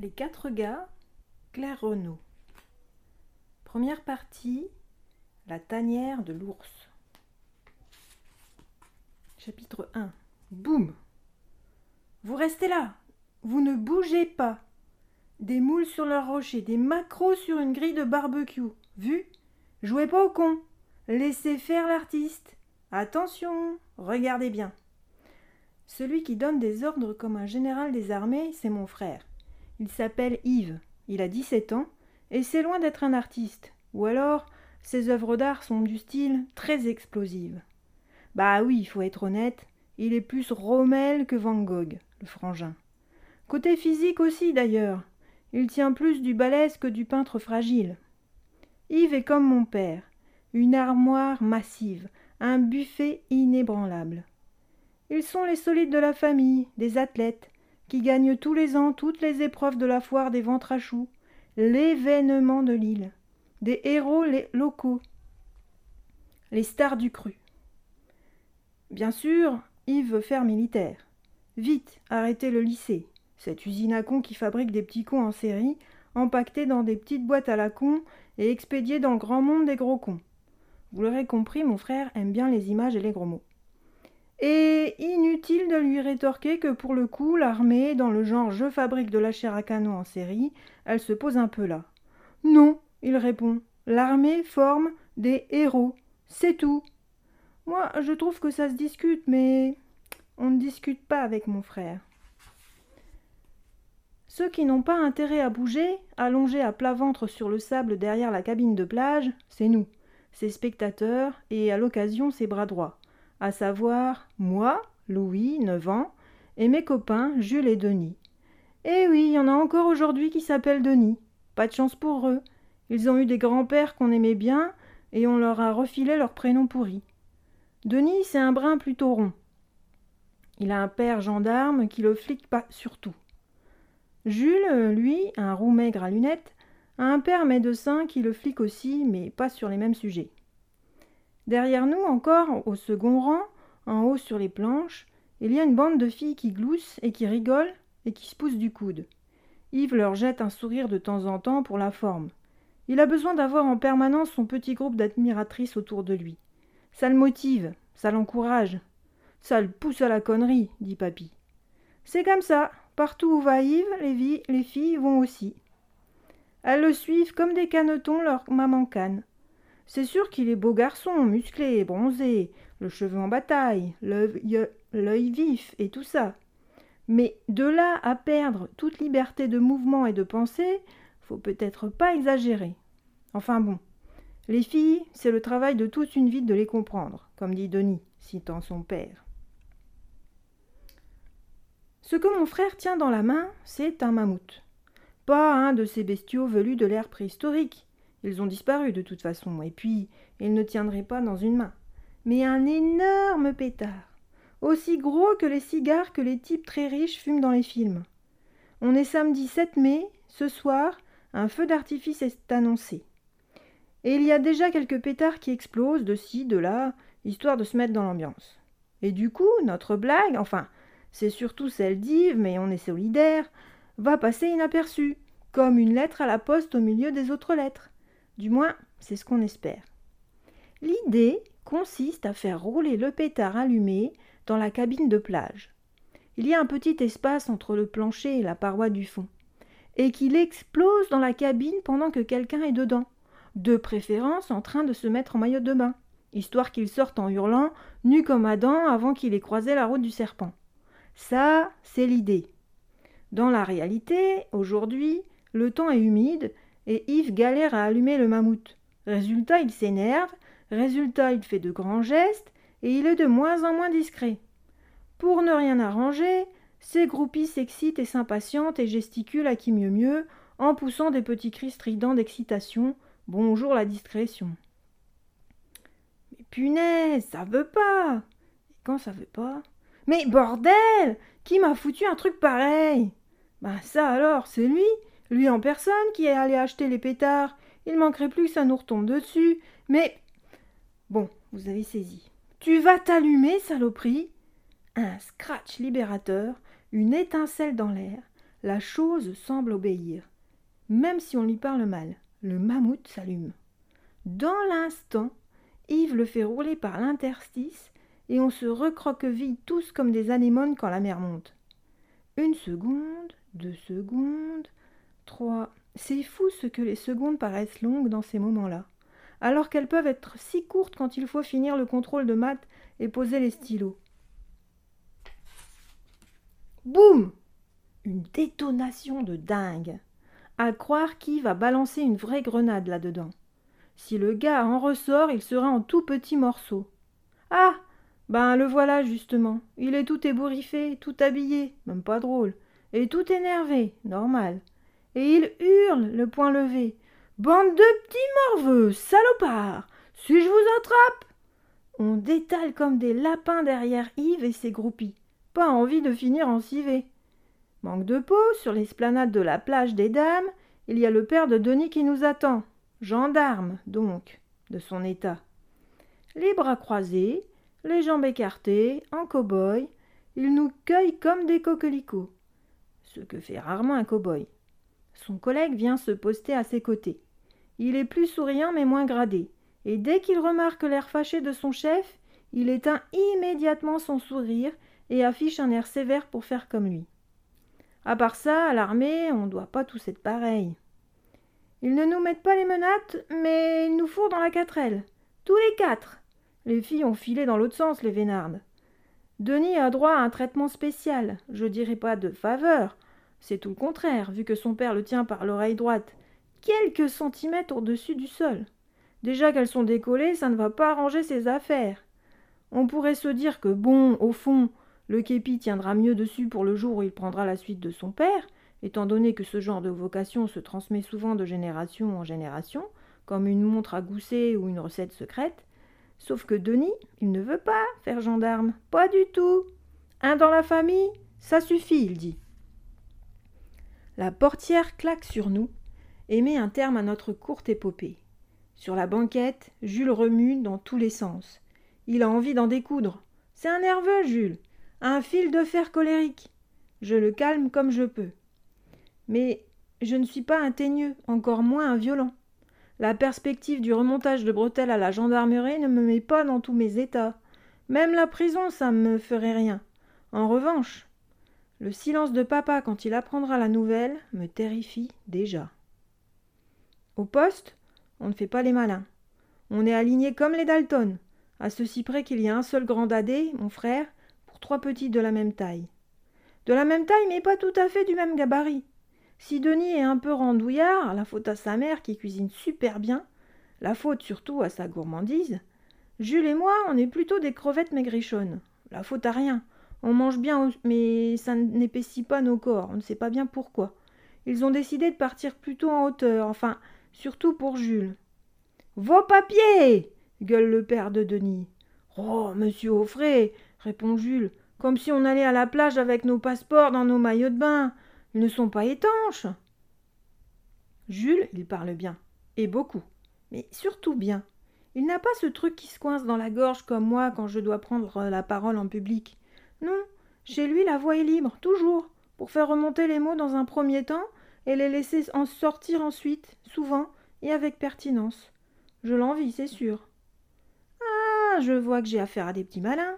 Les quatre gars, Claire Renaud. Première partie, la tanière de l'ours. Chapitre 1. Boum Vous restez là Vous ne bougez pas Des moules sur leur rocher, des macros sur une grille de barbecue. Vu? Jouez pas au con Laissez faire l'artiste Attention Regardez bien Celui qui donne des ordres comme un général des armées, c'est mon frère. Il s'appelle Yves. Il a 17 ans et c'est loin d'être un artiste. Ou alors, ses œuvres d'art sont du style très explosive. Bah oui, il faut être honnête, il est plus Rommel que Van Gogh, le frangin. Côté physique aussi d'ailleurs, il tient plus du balèze que du peintre fragile. Yves est comme mon père, une armoire massive, un buffet inébranlable. Ils sont les solides de la famille, des athlètes, qui gagnent tous les ans toutes les épreuves de la foire des ventres à choux, l'événement de l'île, des héros locaux, les stars du cru. Bien sûr, Yves veut faire militaire. Vite, arrêtez le lycée, cette usine à cons qui fabrique des petits cons en série, empaquetés dans des petites boîtes à la con et expédiés dans le grand monde des gros cons. Vous l'aurez compris, mon frère aime bien les images et les gros mots. Et inutile de lui rétorquer que pour le coup, l'armée, dans le genre je fabrique de la chair à canon en série, elle se pose un peu là. Non, il répond, l'armée forme des héros, c'est tout. Moi, je trouve que ça se discute, mais on ne discute pas avec mon frère. Ceux qui n'ont pas intérêt à bouger, allongés à plat ventre sur le sable derrière la cabine de plage, c'est nous, ses spectateurs, et à l'occasion ses bras droits à savoir moi, Louis, 9 ans, et mes copains Jules et Denis. Eh oui, il y en a encore aujourd'hui qui s'appellent Denis. Pas de chance pour eux. Ils ont eu des grands-pères qu'on aimait bien, et on leur a refilé leur prénom pourri. Denis, c'est un brin plutôt rond. Il a un père gendarme qui le flique pas surtout. Jules, lui, un roux maigre à lunettes, a un père médecin qui le flique aussi, mais pas sur les mêmes sujets. Derrière nous encore, au second rang, en haut sur les planches, il y a une bande de filles qui gloussent et qui rigolent et qui se poussent du coude. Yves leur jette un sourire de temps en temps pour la forme. Il a besoin d'avoir en permanence son petit groupe d'admiratrices autour de lui. Ça le motive, ça l'encourage. Ça le pousse à la connerie, dit papy. C'est comme ça. Partout où va Yves, les, les filles vont aussi. Elles le suivent comme des canetons leur maman canne. C'est sûr qu'il est beau garçon, musclé, bronzé, le cheveu en bataille, l'œil vif et tout ça. Mais de là à perdre toute liberté de mouvement et de pensée, faut peut-être pas exagérer. Enfin bon, les filles, c'est le travail de toute une vie de les comprendre, comme dit Denis, citant son père. Ce que mon frère tient dans la main, c'est un mammouth. Pas un de ces bestiaux velus de l'ère préhistorique, ils ont disparu de toute façon, et puis ils ne tiendraient pas dans une main. Mais un énorme pétard, aussi gros que les cigares que les types très riches fument dans les films. On est samedi 7 mai, ce soir, un feu d'artifice est annoncé. Et il y a déjà quelques pétards qui explosent de ci, de là, histoire de se mettre dans l'ambiance. Et du coup, notre blague, enfin, c'est surtout celle d'Yves, mais on est solidaire, va passer inaperçue, comme une lettre à la poste au milieu des autres lettres. Du moins, c'est ce qu'on espère. L'idée consiste à faire rouler le pétard allumé dans la cabine de plage. Il y a un petit espace entre le plancher et la paroi du fond, et qu'il explose dans la cabine pendant que quelqu'un est dedans, de préférence en train de se mettre en maillot de bain, histoire qu'il sorte en hurlant, nu comme Adam avant qu'il ait croisé la route du serpent. Ça, c'est l'idée. Dans la réalité, aujourd'hui, le temps est humide et Yves galère à allumer le mammouth. Résultat, il s'énerve, résultat, il fait de grands gestes, et il est de moins en moins discret. Pour ne rien arranger, ses groupies s'excitent et s'impatientent et gesticulent à qui mieux mieux, en poussant des petits cris stridents d'excitation. Bonjour la discrétion. Mais punaise, ça veut pas. Et quand ça veut pas? Mais bordel Qui m'a foutu un truc pareil? Ben ça alors, c'est lui lui en personne qui est allé acheter les pétards. Il manquerait plus que ça nous retombe dessus. Mais. Bon, vous avez saisi. Tu vas t'allumer, saloperie Un scratch libérateur, une étincelle dans l'air, La chose semble obéir. Même si on lui parle mal, le mammouth s'allume. Dans l'instant, Yves le fait rouler par l'interstice et on se recroqueville tous comme des anémones quand la mer monte. Une seconde, deux secondes, trois. C'est fou ce que les secondes paraissent longues dans ces moments-là, alors qu'elles peuvent être si courtes quand il faut finir le contrôle de maths et poser les stylos. Boum Une détonation de dingue. À croire qui va balancer une vraie grenade là-dedans. Si le gars en ressort, il sera en tout petits morceaux. Ah Ben le voilà justement. Il est tout ébouriffé, tout habillé, même pas drôle, et tout énervé, normal. Et il hurle, le poing levé. Bande de petits morveux, salopards Si je vous attrape? On détale comme des lapins derrière Yves et ses groupies. Pas envie de finir en civet. Manque de peau, sur l'esplanade de la plage des dames, il y a le père de Denis qui nous attend. Gendarme, donc, de son état. Les bras croisés, les jambes écartées, en cow-boy, il nous cueille comme des coquelicots. Ce que fait rarement un cow-boy. Son collègue vient se poster à ses côtés. Il est plus souriant mais moins gradé, et dès qu'il remarque l'air fâché de son chef, il éteint immédiatement son sourire et affiche un air sévère pour faire comme lui. À part ça, à l'armée, on ne doit pas tous être pareils. Ils ne nous mettent pas les menottes, mais ils nous fourrent dans la quatrelle. Tous les quatre. Les filles ont filé dans l'autre sens, les vénardes. Denis a droit à un traitement spécial. Je dirais pas de faveur. C'est tout le contraire, vu que son père le tient par l'oreille droite, quelques centimètres au-dessus du sol. Déjà qu'elles sont décollées, ça ne va pas arranger ses affaires. On pourrait se dire que bon, au fond, le képi tiendra mieux dessus pour le jour où il prendra la suite de son père, étant donné que ce genre de vocation se transmet souvent de génération en génération, comme une montre à gousset ou une recette secrète. Sauf que Denis, il ne veut pas faire gendarme, pas du tout. Un dans la famille, ça suffit, il dit. La portière claque sur nous et met un terme à notre courte épopée. Sur la banquette, Jules remue dans tous les sens. Il a envie d'en découdre. C'est un nerveux, Jules. Un fil de fer colérique. Je le calme comme je peux. Mais je ne suis pas un teigneux, encore moins un violent. La perspective du remontage de bretelles à la gendarmerie ne me met pas dans tous mes états. Même la prison, ça ne me ferait rien. En revanche, le silence de papa quand il apprendra la nouvelle me terrifie déjà. Au poste, on ne fait pas les malins. On est alignés comme les Dalton, à ceci près qu'il y a un seul grand dadé, mon frère, pour trois petits de la même taille. De la même taille, mais pas tout à fait du même gabarit. Si Denis est un peu randouillard, la faute à sa mère qui cuisine super bien, la faute surtout à sa gourmandise. Jules et moi, on est plutôt des crevettes maigrichonnes. La faute à rien. On mange bien, mais ça n'épaissit pas nos corps. On ne sait pas bien pourquoi. Ils ont décidé de partir plutôt en hauteur, enfin, surtout pour Jules. Vos papiers gueule le père de Denis. Oh, monsieur Offray répond Jules, comme si on allait à la plage avec nos passeports dans nos maillots de bain. Ils ne sont pas étanches. Jules, il parle bien, et beaucoup, mais surtout bien. Il n'a pas ce truc qui se coince dans la gorge comme moi quand je dois prendre la parole en public. Non, chez lui la voix est libre, toujours, pour faire remonter les mots dans un premier temps et les laisser en sortir ensuite, souvent et avec pertinence. Je l'envie, c'est sûr. Ah, je vois que j'ai affaire à des petits malins,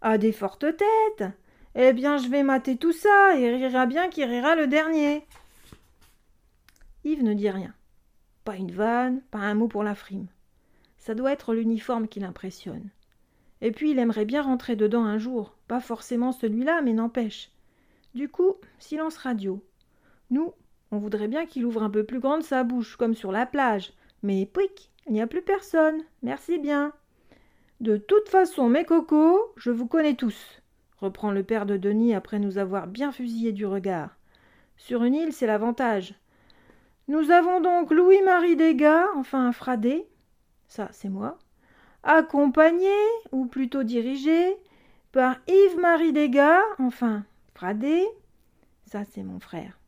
à des fortes têtes. Eh bien, je vais mater tout ça et rira bien qui rira le dernier. Yves ne dit rien. Pas une vanne, pas un mot pour la frime. Ça doit être l'uniforme qui l'impressionne. Et puis il aimerait bien rentrer dedans un jour, pas forcément celui-là, mais n'empêche. Du coup, silence radio. Nous, on voudrait bien qu'il ouvre un peu plus grande sa bouche, comme sur la plage. Mais pouic, il n'y a plus personne. Merci bien. De toute façon, mes cocos, je vous connais tous, reprend le père de Denis après nous avoir bien fusillé du regard. Sur une île, c'est l'avantage. Nous avons donc Louis-Marie Desgars, enfin Fradé, ça c'est moi, accompagné, ou plutôt dirigé, par Yves-Marie Desgars, enfin Fradé, ça c'est mon frère.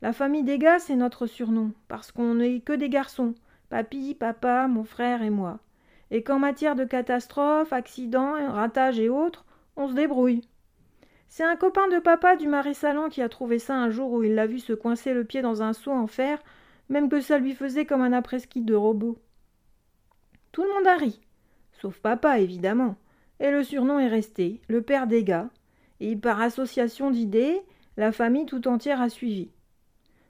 La famille Desgars, c'est notre surnom, parce qu'on n'est que des garçons, papy, papa, mon frère et moi. Et qu'en matière de catastrophes, accidents, ratages et autres, on se débrouille. C'est un copain de papa du marais salant qui a trouvé ça un jour où il l'a vu se coincer le pied dans un seau en fer, même que ça lui faisait comme un après-ski de robot. Tout le monde a ri, sauf papa évidemment, et le surnom est resté, le père des gars, et par association d'idées, la famille tout entière a suivi.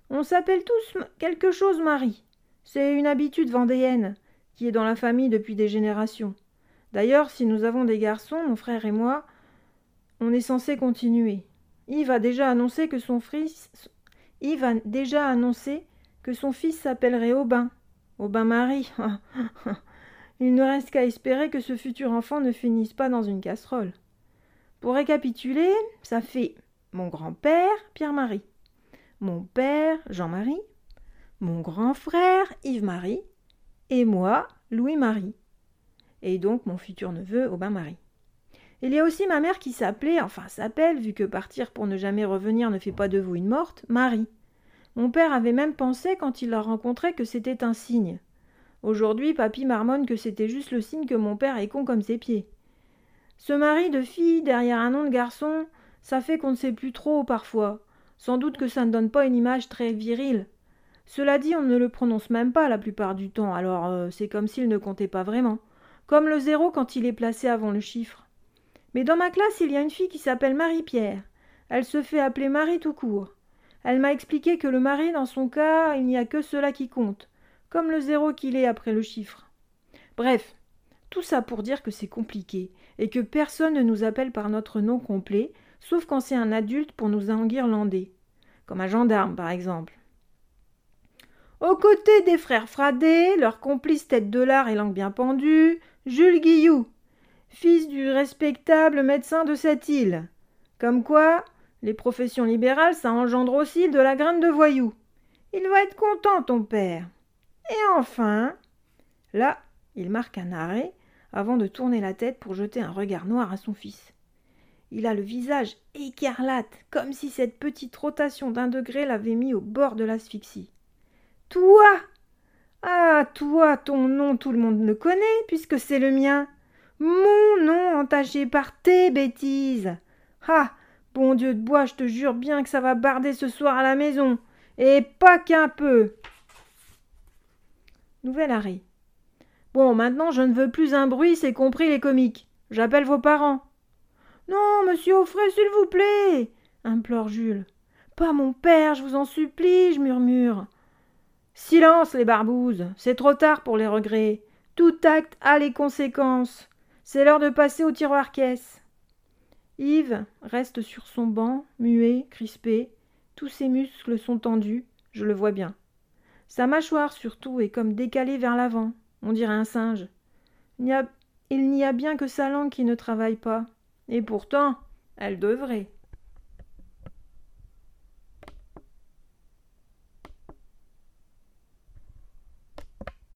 On s'appelle tous quelque chose Marie. C'est une habitude vendéenne, qui est dans la famille depuis des générations. D'ailleurs, si nous avons des garçons, mon frère et moi, on est censé continuer. Yves a déjà annoncé que son fils Yves a déjà annoncé que son fils s'appellerait Aubin. Aubin Marie. Il ne reste qu'à espérer que ce futur enfant ne finisse pas dans une casserole. Pour récapituler, ça fait mon grand-père Pierre-Marie, mon père Jean-Marie, mon grand frère Yves-Marie et moi Louis-Marie. Et donc mon futur neveu Aubin-Marie. Il y a aussi ma mère qui s'appelait, enfin s'appelle, vu que partir pour ne jamais revenir ne fait pas de vous une morte, Marie. Mon père avait même pensé, quand il la rencontrait, que c'était un signe. Aujourd'hui, papy marmonne que c'était juste le signe que mon père est con comme ses pieds. Ce mari de fille derrière un nom de garçon, ça fait qu'on ne sait plus trop parfois. Sans doute que ça ne donne pas une image très virile. Cela dit, on ne le prononce même pas la plupart du temps, alors euh, c'est comme s'il ne comptait pas vraiment. Comme le zéro quand il est placé avant le chiffre. Mais dans ma classe, il y a une fille qui s'appelle Marie-Pierre. Elle se fait appeler Marie tout court. Elle m'a expliqué que le mari, dans son cas, il n'y a que cela qui compte, comme le zéro qu'il est après le chiffre. Bref, tout ça pour dire que c'est compliqué, et que personne ne nous appelle par notre nom complet, sauf quand c'est un adulte pour nous enguirlander. Comme un gendarme, par exemple. Aux côtés des frères Fradet, leur complice tête de lard et langue bien pendue, Jules Guillou, fils du respectable médecin de cette île. Comme quoi, les professions libérales, ça engendre aussi de la graine de voyou. Il va être content, ton père. Et enfin. Là, il marque un arrêt avant de tourner la tête pour jeter un regard noir à son fils. Il a le visage écarlate, comme si cette petite rotation d'un degré l'avait mis au bord de l'asphyxie. Toi Ah, toi, ton nom, tout le monde le connaît, puisque c'est le mien. Mon nom entaché par tes bêtises. Ah Bon Dieu de bois, je te jure bien que ça va barder ce soir à la maison. Et pas qu'un peu. Nouvel arrêt. Bon, maintenant je ne veux plus un bruit, c'est compris les comiques. J'appelle vos parents. Non, monsieur Offray, s'il vous plaît, implore Jules. Pas mon père, je vous en supplie, je murmure. Silence, les barbouzes, c'est trop tard pour les regrets. Tout acte a les conséquences. C'est l'heure de passer au tiroir caisse. Yves reste sur son banc, muet, crispé. Tous ses muscles sont tendus, je le vois bien. Sa mâchoire surtout est comme décalée vers l'avant, on dirait un singe. Il n'y a, bien que sa langue qui ne travaille pas. Et pourtant, elle devrait.